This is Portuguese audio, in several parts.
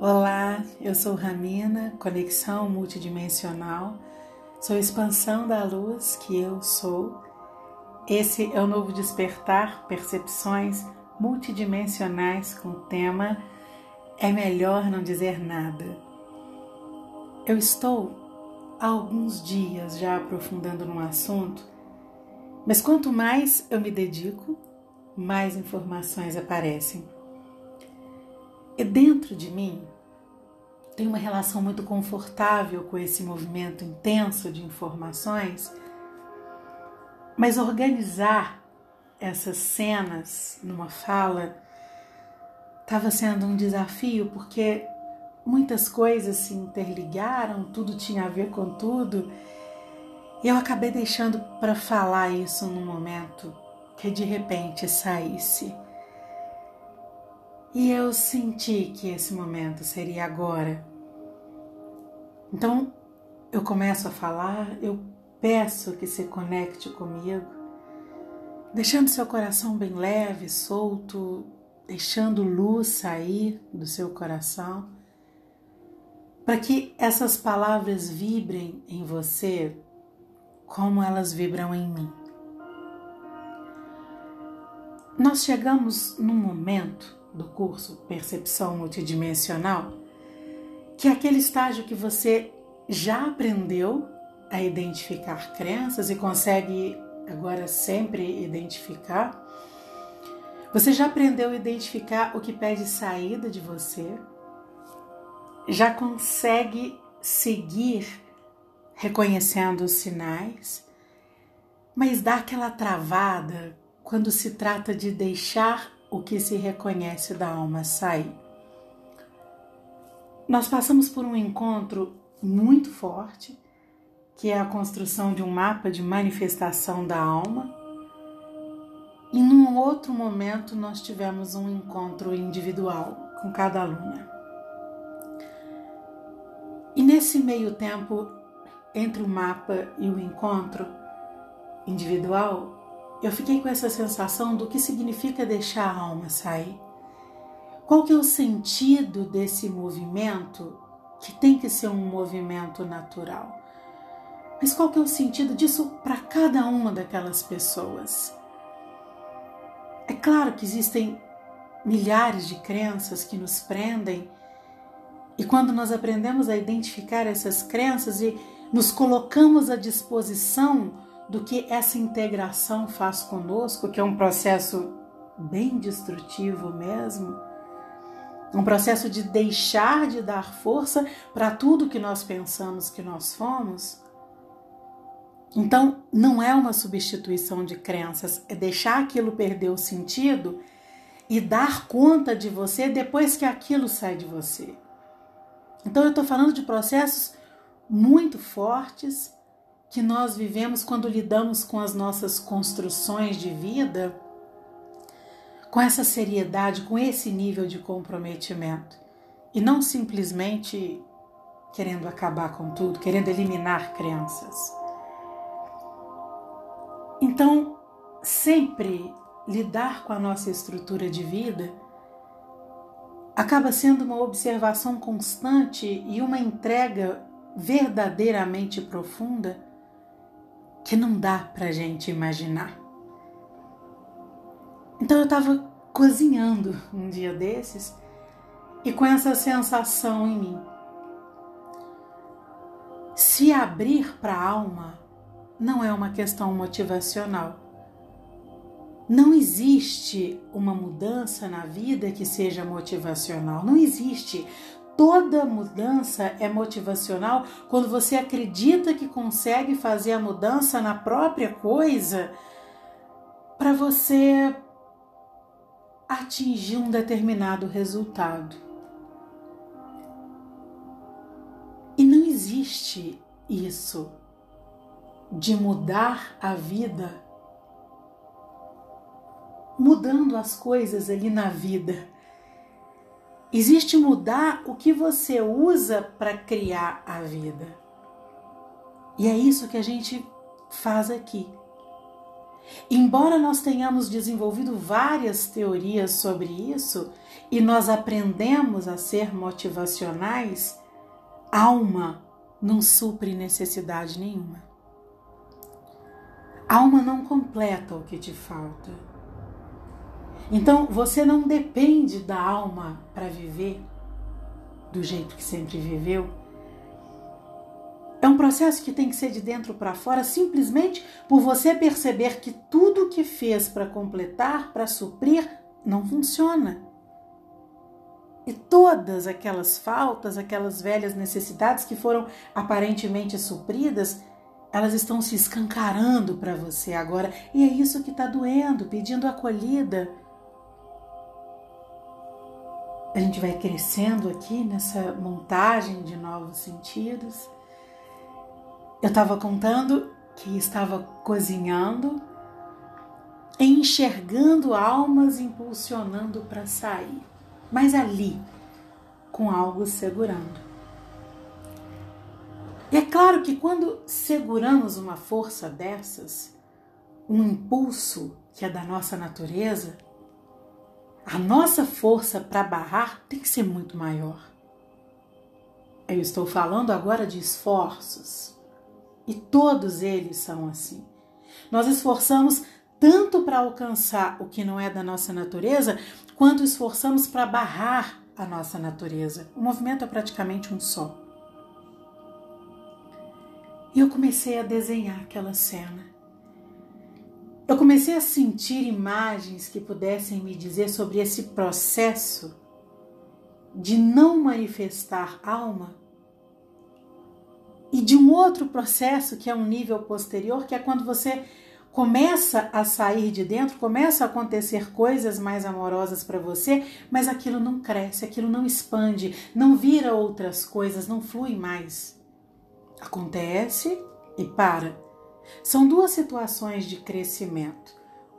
Olá, eu sou Ramina, Conexão Multidimensional, sou expansão da luz que eu sou. Esse é o novo despertar percepções multidimensionais com o tema É melhor não dizer nada. Eu estou há alguns dias já aprofundando num assunto, mas quanto mais eu me dedico, mais informações aparecem. E dentro de mim tem uma relação muito confortável com esse movimento intenso de informações, mas organizar essas cenas numa fala estava sendo um desafio porque muitas coisas se interligaram, tudo tinha a ver com tudo, e eu acabei deixando para falar isso num momento que de repente saísse. E eu senti que esse momento seria agora. Então eu começo a falar, eu peço que se conecte comigo, deixando seu coração bem leve, solto, deixando luz sair do seu coração, para que essas palavras vibrem em você como elas vibram em mim. Nós chegamos num momento do curso Percepção Multidimensional, que é aquele estágio que você já aprendeu a identificar crenças e consegue agora sempre identificar. Você já aprendeu a identificar o que pede saída de você, já consegue seguir reconhecendo os sinais, mas dá aquela travada quando se trata de deixar o que se reconhece da alma sair. Nós passamos por um encontro muito forte, que é a construção de um mapa de manifestação da alma. E num outro momento nós tivemos um encontro individual com cada aluna. E nesse meio tempo, entre o mapa e o encontro individual, eu fiquei com essa sensação do que significa deixar a alma sair. Qual que é o sentido desse movimento, que tem que ser um movimento natural? Mas qual que é o sentido disso para cada uma daquelas pessoas? É claro que existem milhares de crenças que nos prendem, e quando nós aprendemos a identificar essas crenças e nos colocamos à disposição do que essa integração faz conosco, que é um processo bem destrutivo mesmo. Um processo de deixar de dar força para tudo que nós pensamos que nós fomos. Então, não é uma substituição de crenças, é deixar aquilo perder o sentido e dar conta de você depois que aquilo sai de você. Então, eu estou falando de processos muito fortes que nós vivemos quando lidamos com as nossas construções de vida, com essa seriedade, com esse nível de comprometimento, e não simplesmente querendo acabar com tudo, querendo eliminar crenças. Então, sempre lidar com a nossa estrutura de vida acaba sendo uma observação constante e uma entrega verdadeiramente profunda que não dá para gente imaginar. Então eu estava cozinhando um dia desses e com essa sensação em mim. Se abrir para a alma não é uma questão motivacional. Não existe uma mudança na vida que seja motivacional. Não existe. Toda mudança é motivacional quando você acredita que consegue fazer a mudança na própria coisa para você atingir um determinado resultado. E não existe isso de mudar a vida mudando as coisas ali na vida. Existe mudar o que você usa para criar a vida. E é isso que a gente faz aqui. Embora nós tenhamos desenvolvido várias teorias sobre isso e nós aprendemos a ser motivacionais, alma não supre necessidade nenhuma. Alma não completa o que te falta. Então você não depende da alma para viver do jeito que sempre viveu. É um processo que tem que ser de dentro para fora, simplesmente por você perceber que tudo que fez para completar, para suprir, não funciona. E todas aquelas faltas, aquelas velhas necessidades que foram aparentemente supridas, elas estão se escancarando para você agora. E é isso que está doendo, pedindo acolhida. A gente vai crescendo aqui nessa montagem de novos sentidos. Eu estava contando que estava cozinhando, enxergando almas impulsionando para sair, mas ali, com algo segurando. E é claro que quando seguramos uma força dessas, um impulso que é da nossa natureza, a nossa força para barrar tem que ser muito maior. Eu estou falando agora de esforços. E todos eles são assim. Nós esforçamos tanto para alcançar o que não é da nossa natureza, quanto esforçamos para barrar a nossa natureza. O movimento é praticamente um só. E eu comecei a desenhar aquela cena. Eu comecei a sentir imagens que pudessem me dizer sobre esse processo de não manifestar alma e de um outro processo que é um nível posterior, que é quando você começa a sair de dentro, começa a acontecer coisas mais amorosas para você, mas aquilo não cresce, aquilo não expande, não vira outras coisas, não flui mais. Acontece e para. São duas situações de crescimento: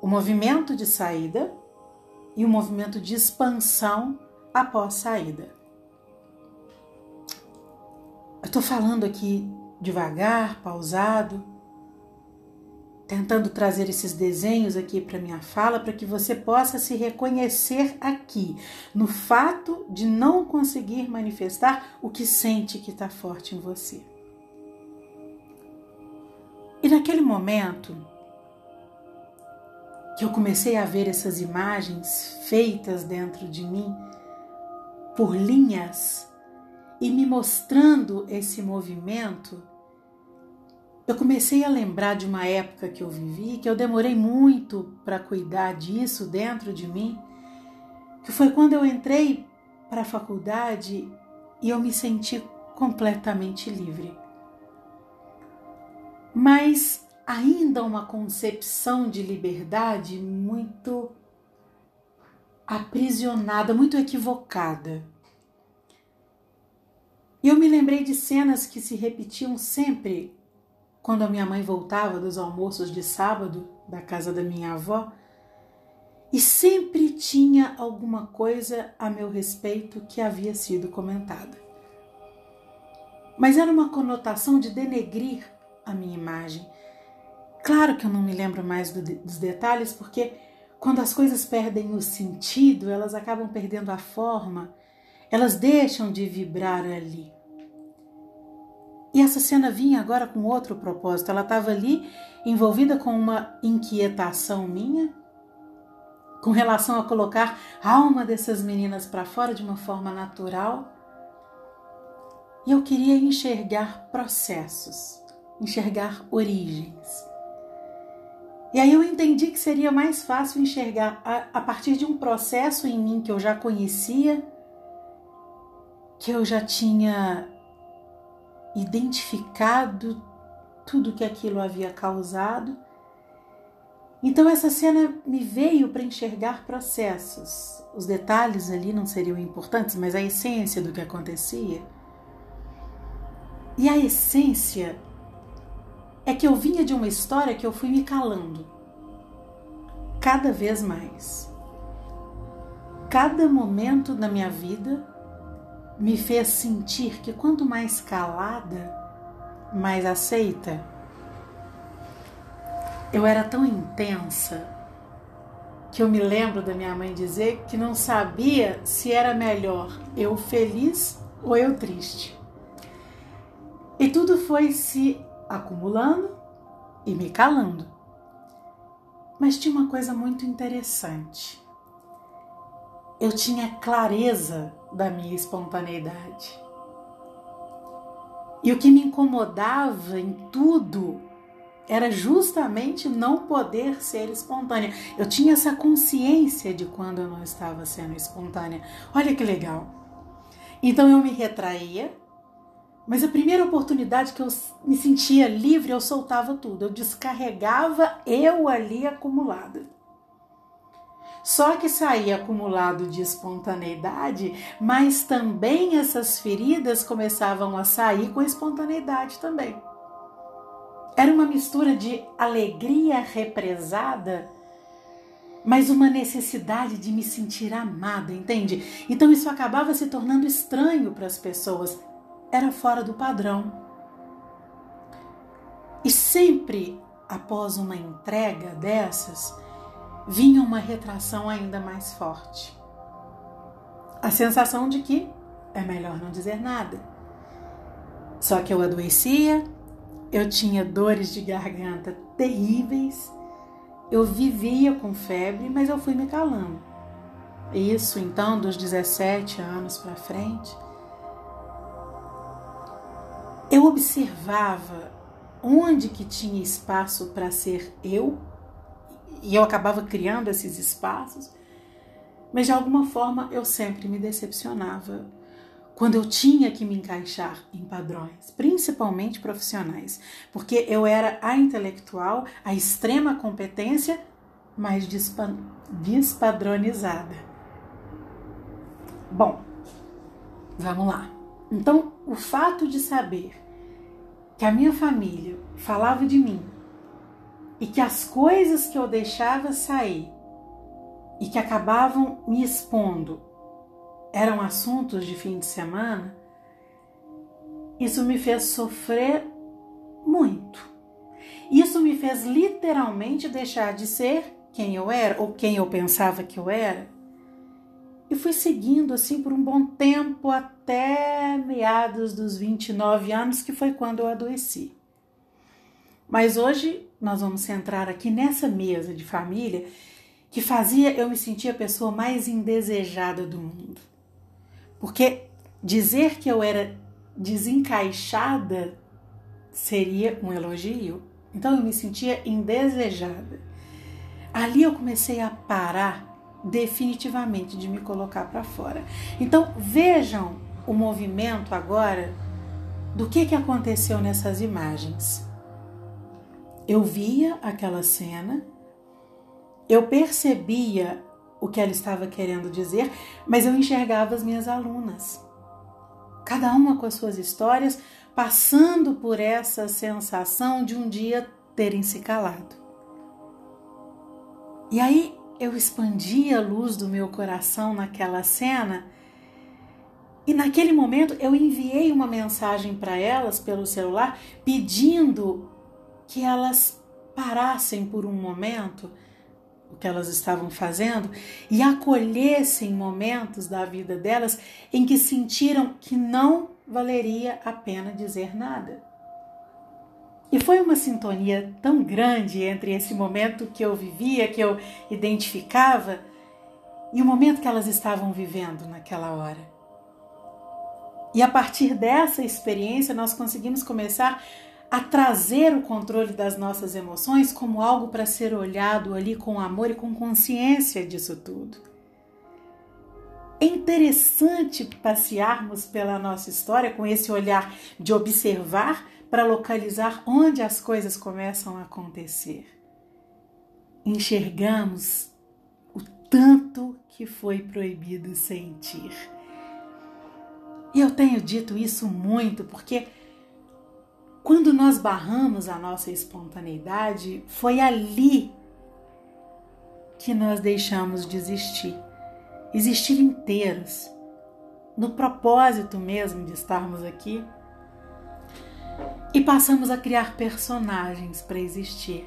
o movimento de saída e o movimento de expansão após saída. Eu estou falando aqui devagar, pausado, tentando trazer esses desenhos aqui para minha fala para que você possa se reconhecer aqui no fato de não conseguir manifestar o que sente que está forte em você. E naquele momento que eu comecei a ver essas imagens feitas dentro de mim por linhas e me mostrando esse movimento, eu comecei a lembrar de uma época que eu vivi, que eu demorei muito para cuidar disso dentro de mim, que foi quando eu entrei para a faculdade e eu me senti completamente livre mas ainda uma concepção de liberdade muito aprisionada, muito equivocada. E eu me lembrei de cenas que se repetiam sempre quando a minha mãe voltava dos almoços de sábado da casa da minha avó, e sempre tinha alguma coisa a meu respeito que havia sido comentada. Mas era uma conotação de denegrir a minha imagem. Claro que eu não me lembro mais do, dos detalhes, porque quando as coisas perdem o sentido, elas acabam perdendo a forma, elas deixam de vibrar ali. E essa cena vinha agora com outro propósito. Ela estava ali envolvida com uma inquietação minha, com relação a colocar a alma dessas meninas para fora de uma forma natural. E eu queria enxergar processos enxergar origens. E aí eu entendi que seria mais fácil enxergar a, a, partir de um processo em mim que eu já conhecia, que eu já tinha identificado tudo que aquilo havia causado. Então essa cena me veio para enxergar processos. Os detalhes ali não seriam importantes, mas a essência do que acontecia. E a essência é que eu vinha de uma história que eu fui me calando cada vez mais. Cada momento da minha vida me fez sentir que quanto mais calada, mais aceita. eu era tão intensa que eu me lembro da minha mãe dizer que não sabia se era melhor eu feliz ou eu triste. E tudo foi se acumulando e me calando. Mas tinha uma coisa muito interessante. Eu tinha clareza da minha espontaneidade. E o que me incomodava em tudo era justamente não poder ser espontânea. Eu tinha essa consciência de quando eu não estava sendo espontânea. Olha que legal. Então eu me retraía, mas a primeira oportunidade que eu me sentia livre, eu soltava tudo. Eu descarregava eu ali acumulada. Só que saía acumulado de espontaneidade, mas também essas feridas começavam a sair com espontaneidade também. Era uma mistura de alegria represada, mas uma necessidade de me sentir amada, entende? Então isso acabava se tornando estranho para as pessoas, era fora do padrão. E sempre após uma entrega dessas, vinha uma retração ainda mais forte. A sensação de que é melhor não dizer nada. Só que eu adoecia, eu tinha dores de garganta terríveis, eu vivia com febre, mas eu fui me calando. Isso então dos 17 anos para frente. Eu observava onde que tinha espaço para ser eu e eu acabava criando esses espaços, mas de alguma forma eu sempre me decepcionava quando eu tinha que me encaixar em padrões, principalmente profissionais, porque eu era a intelectual, a extrema competência, mas despadronizada. Bom, vamos lá. Então, o fato de saber que a minha família falava de mim e que as coisas que eu deixava sair e que acabavam me expondo eram assuntos de fim de semana, isso me fez sofrer muito. Isso me fez literalmente deixar de ser quem eu era ou quem eu pensava que eu era. E fui seguindo assim por um bom tempo até meados dos 29 anos, que foi quando eu adoeci. Mas hoje nós vamos centrar aqui nessa mesa de família que fazia eu me sentir a pessoa mais indesejada do mundo. Porque dizer que eu era desencaixada seria um elogio. Então eu me sentia indesejada. Ali eu comecei a parar definitivamente de me colocar para fora. Então vejam o movimento agora do que, que aconteceu nessas imagens. Eu via aquela cena, eu percebia o que ela estava querendo dizer, mas eu enxergava as minhas alunas, cada uma com as suas histórias, passando por essa sensação de um dia terem se calado. E aí eu expandi a luz do meu coração naquela cena. E naquele momento eu enviei uma mensagem para elas pelo celular pedindo que elas parassem por um momento o que elas estavam fazendo e acolhessem momentos da vida delas em que sentiram que não valeria a pena dizer nada. E foi uma sintonia tão grande entre esse momento que eu vivia, que eu identificava, e o momento que elas estavam vivendo naquela hora. E a partir dessa experiência, nós conseguimos começar a trazer o controle das nossas emoções como algo para ser olhado ali com amor e com consciência disso tudo. É interessante passearmos pela nossa história com esse olhar de observar para localizar onde as coisas começam a acontecer. Enxergamos o tanto que foi proibido sentir. E eu tenho dito isso muito porque quando nós barramos a nossa espontaneidade, foi ali que nós deixamos de existir. Existir inteiros, no propósito mesmo de estarmos aqui. E passamos a criar personagens para existir.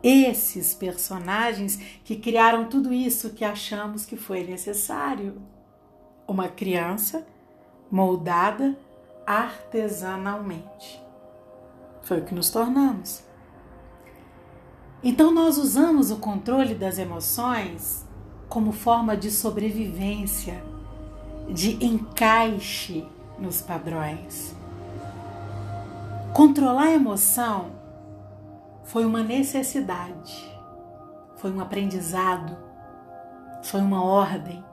esses personagens que criaram tudo isso que achamos que foi necessário. Uma criança moldada artesanalmente. Foi o que nos tornamos. Então, nós usamos o controle das emoções como forma de sobrevivência, de encaixe nos padrões. Controlar a emoção foi uma necessidade, foi um aprendizado, foi uma ordem.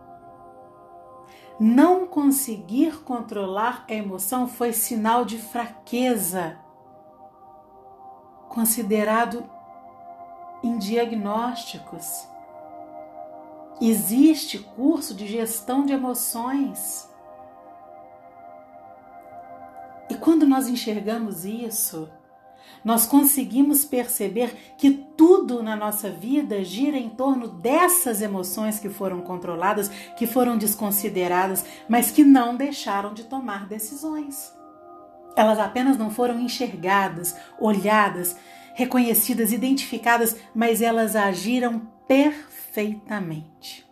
Não conseguir controlar a emoção foi sinal de fraqueza, considerado em diagnósticos. Existe curso de gestão de emoções. E quando nós enxergamos isso, nós conseguimos perceber que tudo na nossa vida gira em torno dessas emoções que foram controladas, que foram desconsideradas, mas que não deixaram de tomar decisões. Elas apenas não foram enxergadas, olhadas, reconhecidas, identificadas, mas elas agiram perfeitamente.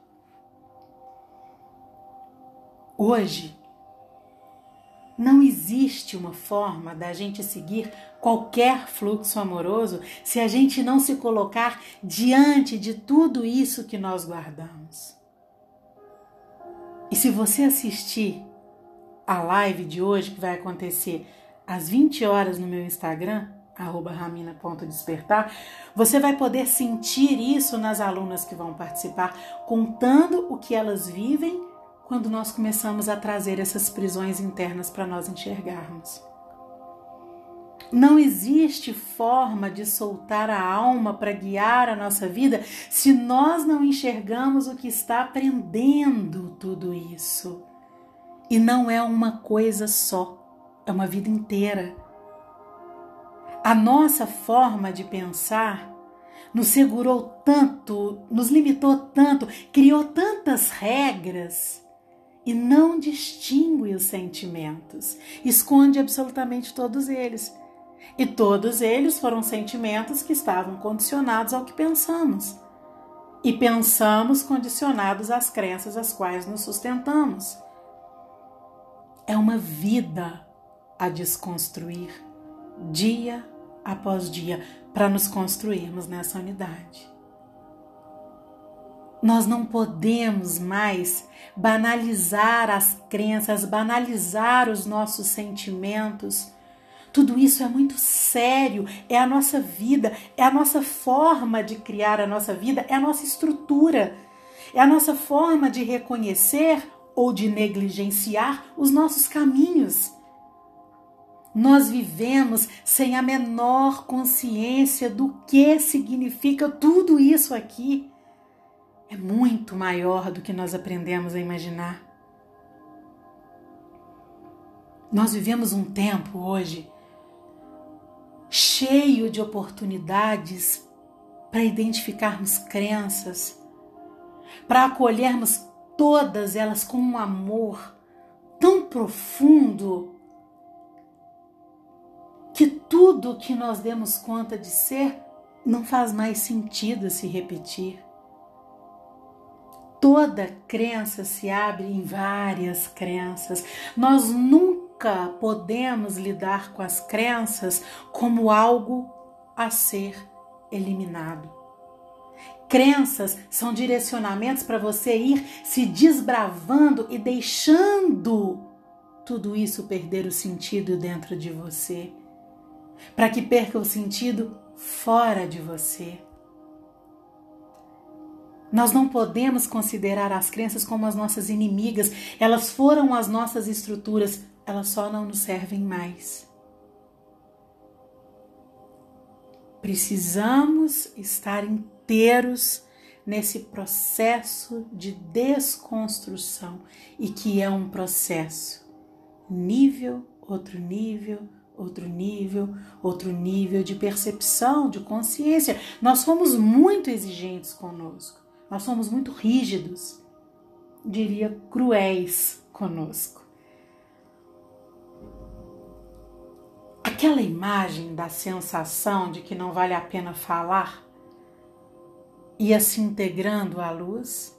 Hoje, não existe uma forma da gente seguir qualquer fluxo amoroso se a gente não se colocar diante de tudo isso que nós guardamos. E se você assistir a live de hoje, que vai acontecer às 20 horas no meu Instagram, arroba ramina.despertar, você vai poder sentir isso nas alunas que vão participar, contando o que elas vivem quando nós começamos a trazer essas prisões internas para nós enxergarmos. Não existe forma de soltar a alma para guiar a nossa vida se nós não enxergamos o que está aprendendo tudo isso. E não é uma coisa só, é uma vida inteira. A nossa forma de pensar nos segurou tanto, nos limitou tanto, criou tantas regras e não distingue os sentimentos, esconde absolutamente todos eles. E todos eles foram sentimentos que estavam condicionados ao que pensamos. E pensamos condicionados às crenças às quais nos sustentamos. É uma vida a desconstruir, dia após dia, para nos construirmos nessa unidade. Nós não podemos mais banalizar as crenças, banalizar os nossos sentimentos. Tudo isso é muito sério, é a nossa vida, é a nossa forma de criar a nossa vida, é a nossa estrutura, é a nossa forma de reconhecer ou de negligenciar os nossos caminhos. Nós vivemos sem a menor consciência do que significa tudo isso aqui é muito maior do que nós aprendemos a imaginar. Nós vivemos um tempo hoje cheio de oportunidades para identificarmos crenças, para acolhermos todas elas com um amor tão profundo que tudo que nós demos conta de ser não faz mais sentido se repetir. Toda crença se abre em várias crenças. Nós nunca podemos lidar com as crenças como algo a ser eliminado. Crenças são direcionamentos para você ir se desbravando e deixando tudo isso perder o sentido dentro de você, para que perca o sentido fora de você. Nós não podemos considerar as crenças como as nossas inimigas, elas foram as nossas estruturas, elas só não nos servem mais. Precisamos estar inteiros nesse processo de desconstrução e que é um processo nível, outro nível, outro nível, outro nível de percepção, de consciência. Nós fomos muito exigentes conosco. Nós somos muito rígidos, diria cruéis conosco. Aquela imagem da sensação de que não vale a pena falar ia se integrando à luz,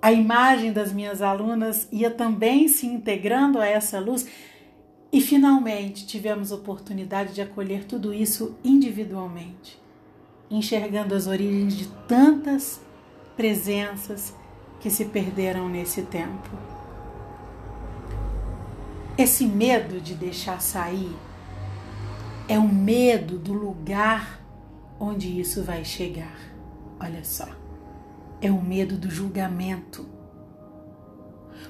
a imagem das minhas alunas ia também se integrando a essa luz? E finalmente tivemos oportunidade de acolher tudo isso individualmente, enxergando as origens de tantas presenças que se perderam nesse tempo. Esse medo de deixar sair é o medo do lugar onde isso vai chegar. Olha só, é o medo do julgamento.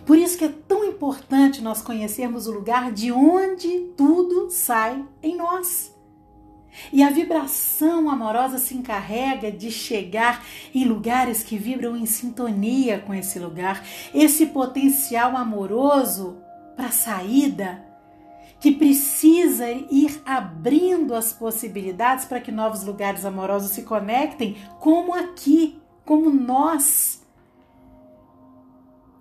Por isso que é tão importante nós conhecermos o lugar de onde tudo sai em nós. E a vibração amorosa se encarrega de chegar em lugares que vibram em sintonia com esse lugar. Esse potencial amoroso para saída que precisa ir abrindo as possibilidades para que novos lugares amorosos se conectem, como aqui, como nós.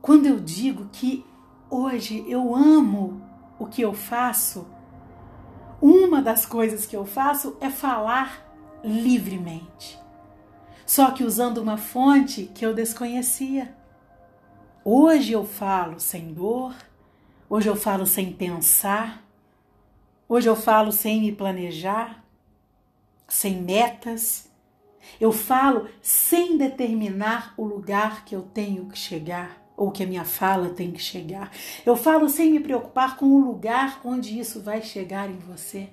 Quando eu digo que hoje eu amo o que eu faço, uma das coisas que eu faço é falar livremente. Só que usando uma fonte que eu desconhecia. Hoje eu falo sem dor, hoje eu falo sem pensar, hoje eu falo sem me planejar, sem metas. Eu falo sem determinar o lugar que eu tenho que chegar ou que a minha fala tem que chegar. Eu falo sem me preocupar com o lugar onde isso vai chegar em você.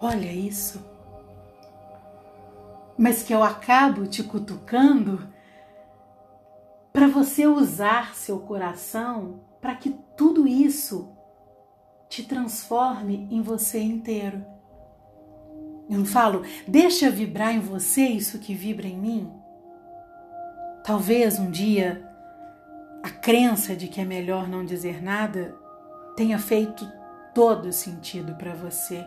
Olha isso. Mas que eu acabo te cutucando para você usar seu coração para que tudo isso te transforme em você inteiro. Eu não falo, deixa vibrar em você isso que vibra em mim. Talvez um dia a crença de que é melhor não dizer nada tenha feito todo sentido para você.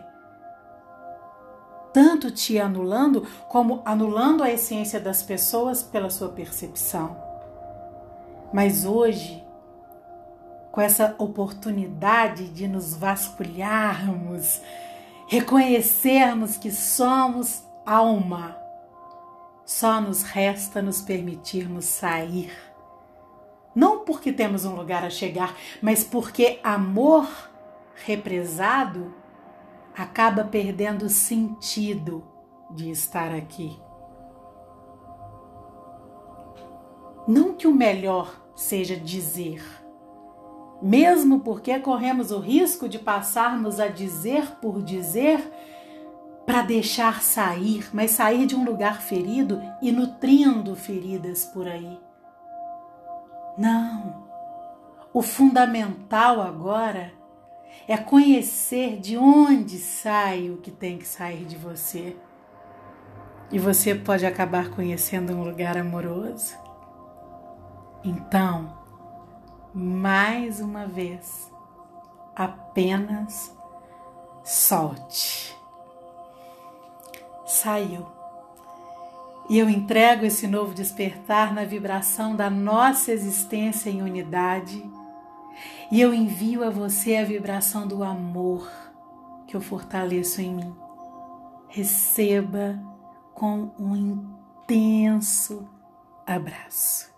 Tanto te anulando, como anulando a essência das pessoas pela sua percepção. Mas hoje, com essa oportunidade de nos vasculharmos, reconhecermos que somos alma, só nos resta nos permitirmos sair não porque temos um lugar a chegar, mas porque amor represado acaba perdendo o sentido de estar aqui. Não que o melhor seja dizer, mesmo porque corremos o risco de passarmos a dizer por dizer para deixar sair, mas sair de um lugar ferido e nutrindo feridas por aí. Não. O fundamental agora é conhecer de onde sai o que tem que sair de você. E você pode acabar conhecendo um lugar amoroso. Então, mais uma vez, apenas solte. Saiu. E eu entrego esse novo despertar na vibração da nossa existência em unidade. E eu envio a você a vibração do amor que eu fortaleço em mim. Receba com um intenso abraço.